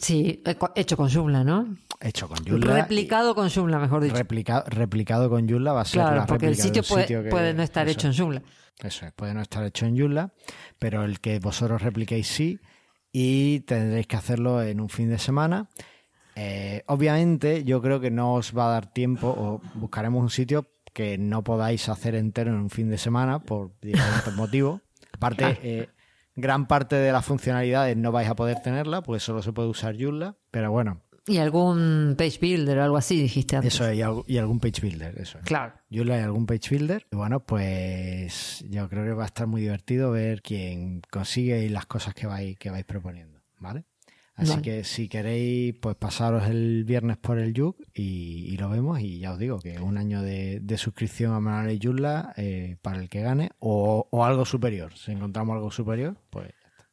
Speaker 2: Sí, hecho con Joomla, ¿no?
Speaker 1: Hecho con Joomla.
Speaker 2: Replicado con Joomla, mejor dicho.
Speaker 1: Replicado, replicado con Joomla va a ser
Speaker 2: claro,
Speaker 1: la
Speaker 2: porque el sitio, puede, no estar hecho en Joomla.
Speaker 1: Eso es, puede no estar hecho en Joomla, pero el que vosotros repliquéis sí y tendréis que hacerlo en un fin de semana. Eh, obviamente, yo creo que no os va a dar tiempo o buscaremos un sitio que no podáis hacer entero en un fin de semana por diferentes motivos. Aparte, eh, gran parte de las funcionalidades no vais a poder tenerla, pues solo se puede usar Joomla, pero bueno.
Speaker 2: Y algún page builder o algo así, dijiste antes.
Speaker 1: Eso, y, algún page builder, eso.
Speaker 2: Claro.
Speaker 1: Joomla y algún page builder. Y bueno, pues yo creo que va a estar muy divertido ver quién consigue y las cosas que vais, que vais proponiendo, ¿vale? Así que si queréis, pues pasaros el viernes por el Yuk y, lo vemos. Y ya os digo que un año de, suscripción a Manuel y eh, para el que gane o, algo superior. Si encontramos algo superior, pues ya está.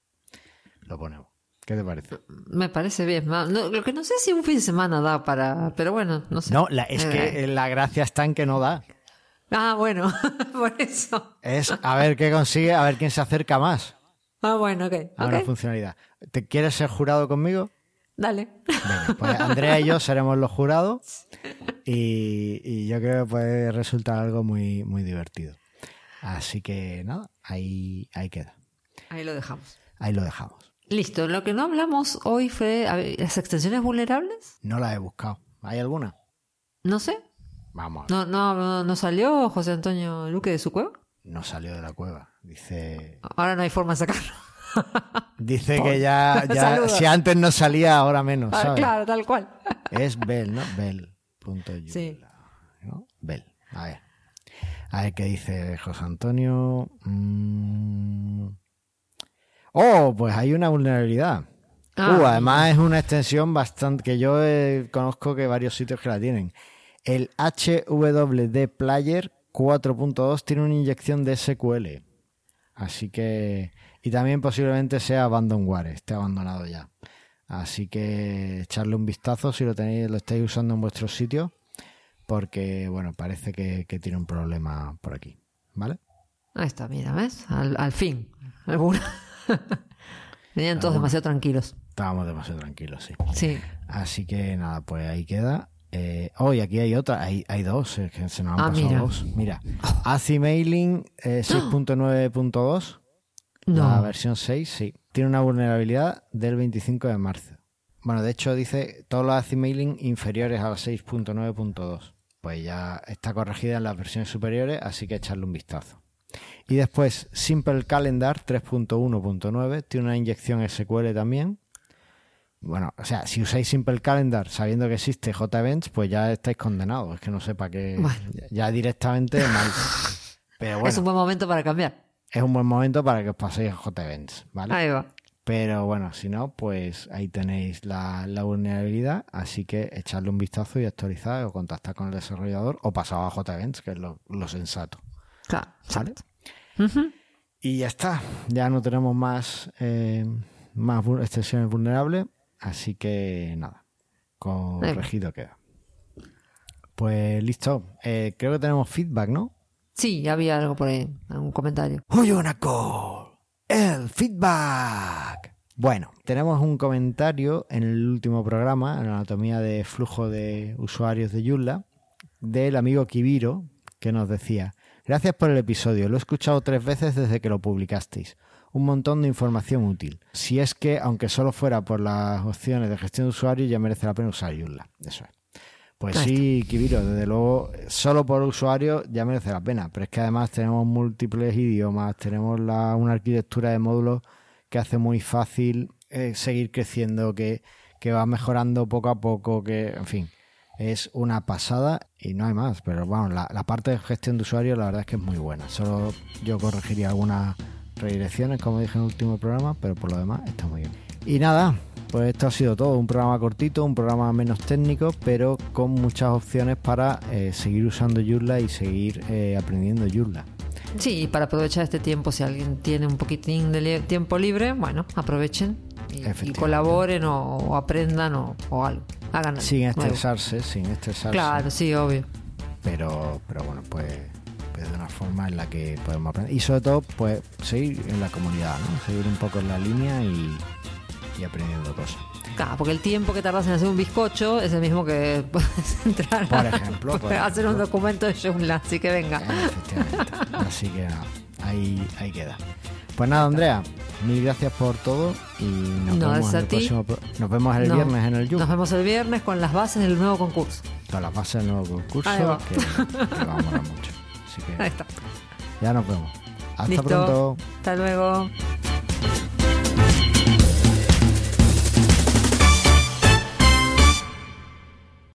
Speaker 1: Lo ponemos. ¿Qué te parece?
Speaker 2: Me parece bien. lo que no sé si un fin de semana da para. Pero bueno, no sé.
Speaker 1: No, es que eh. la gracia está en que no da.
Speaker 2: Ah, bueno, por eso.
Speaker 1: Es a ver qué consigue, a ver quién se acerca más.
Speaker 2: Ah, bueno, ok.
Speaker 1: A una funcionalidad. ¿Te quieres ser jurado conmigo?
Speaker 2: Dale.
Speaker 1: pues Andrea y yo seremos los jurados y, yo creo que puede resultar algo muy, muy divertido. Así que nada, ahí, ahí queda.
Speaker 2: Ahí lo dejamos.
Speaker 1: Ahí lo dejamos.
Speaker 2: Listo, lo que no hablamos hoy fue las extensiones vulnerables.
Speaker 1: No las he buscado. ¿Hay alguna?
Speaker 2: No sé.
Speaker 1: Vamos.
Speaker 2: ¿No, no, ¿No salió José Antonio Luque de su cueva?
Speaker 1: No salió de la cueva. Dice.
Speaker 2: Ahora no hay forma de sacarlo.
Speaker 1: Dice que ya, ya si antes no salía, ahora menos. Ah,
Speaker 2: claro, tal cual.
Speaker 1: Es Bell, ¿no? Bell. sí. Bell. A ver. A ver qué dice José Antonio. Mm. Oh, pues hay una vulnerabilidad. Ah. Uh, además es una extensión bastante que yo conozco que varios sitios que la tienen. El HWD Player 4.2 tiene una inyección de SQL. Así que. Y también posiblemente sea abandonware, esté abandonado ya. Así que echarle un vistazo si lo tenéis, lo estáis usando en vuestro sitio. Porque, bueno, parece que, que tiene un problema por aquí. ¿Vale?
Speaker 2: Ahí está, mira, ¿ves? Al, al fin. Alguna. Venían todos demasiado tranquilos.
Speaker 1: Estábamos demasiado tranquilos, sí.
Speaker 2: Sí.
Speaker 1: Así que nada, pues ahí queda. Eh, oh, y aquí hay otra, hay, hay dos, es que se nos han
Speaker 2: Ah,
Speaker 1: pasado
Speaker 2: mira.
Speaker 1: dos. Mira, ACI Mailing eh, 6.9.2,
Speaker 2: No.
Speaker 1: la versión 6, sí. Tiene una vulnerabilidad del 25 de marzo. Bueno, de hecho dice todos los ACI Mailing inferiores a la 6.9.2. Pues ya está corregida en las versiones superiores, así que echarle un vistazo. Y después Simple Calendar 3.1.9 tiene una inyección SQL también. Bueno, o sea, si usáis Simple Calendar sabiendo que existe JEvents, pues ya estáis condenados. Es que no qué.
Speaker 2: Bueno.
Speaker 1: Ya- Ya directamente mal. Pero bueno,
Speaker 2: Es un buen momento para cambiar.
Speaker 1: es un buen momento para que os paséis a JEvents, ¿vale?
Speaker 2: Ahí va.
Speaker 1: Pero bueno, si no, pues ahí tenéis la, la vulnerabilidad. Así que echarle un vistazo y actualizar o contactar con el desarrollador o pasar a JEvents, que es lo, lo sensato.
Speaker 2: Claro.
Speaker 1: ¿Vale?
Speaker 2: exacto.
Speaker 1: Y ya está. Ya no tenemos más, eh, más extensiones vulnerables. Así que nada. Corregido queda. Pues listo. Eh, creo que tenemos feedback, ¿no?
Speaker 2: Sí, había algo por ahí, algún comentario.
Speaker 1: Oyonako, el feedback. Bueno, tenemos un comentario en el último programa, en la anatomía de flujo de usuarios de Joomla, del amigo Kibiro, que nos decía, gracias por el episodio, lo he escuchado tres veces desde que lo publicasteis. Un montón de información útil. Si es que, aunque solo fuera por las opciones de gestión de usuarios, ya merece la pena usar Joomla. Eso es. Pues sí, Kibiro, desde luego, solo por usuario ya merece la pena, pero es que además tenemos múltiples idiomas, tenemos la- una arquitectura de módulos que hace muy fácil eh, seguir creciendo, que, que va mejorando poco a poco, que, en fin, es una pasada y no hay más, pero bueno, la, la parte de gestión de usuarios la verdad es que es muy buena, solo yo corregiría algunas redirecciones, como dije en el último programa, pero por lo demás está muy bien. Y nada, pues esto ha sido todo. Un programa cortito, un programa menos técnico, pero con muchas opciones para eh, seguir usando Joomla y seguir eh, aprendiendo Joomla.
Speaker 2: Sí, y para aprovechar este tiempo, si alguien tiene un poquitín de tiempo libre, bueno, aprovechen y, colaboren o, o aprendan o, o algo. Hagan
Speaker 1: Sin
Speaker 2: nuevo.
Speaker 1: estresarse, sin estresarse.
Speaker 2: Claro, sí, obvio.
Speaker 1: Pero, pero bueno, pues, pues de una forma en la que podemos aprender. Y sobre todo, pues seguir en la comunidad, ¿no? Seguir un poco en la línea y, y aprendiendo cosas.
Speaker 2: Claro, porque el tiempo que tardas en hacer un bizcocho es el mismo que puedes entrar
Speaker 1: Por
Speaker 2: a
Speaker 1: ejemplo, por
Speaker 2: hacer un documento de Joomla, así que venga.
Speaker 1: Eh, Efectivamente. Así que nada, ahí, ahí queda. Pues nada, Andrea, mil gracias por todo y nos
Speaker 2: No,
Speaker 1: vemos en el próximo pro- Nos vemos el
Speaker 2: No.
Speaker 1: viernes en el
Speaker 2: Nos
Speaker 1: Joom.
Speaker 2: vemos el viernes con las bases del nuevo concurso.
Speaker 1: Con las bases del nuevo concurso que, que va a molar mucho. Así que
Speaker 2: Ahí está.
Speaker 1: ya nos vemos. Hasta
Speaker 2: Listo.
Speaker 1: pronto.
Speaker 2: Hasta luego.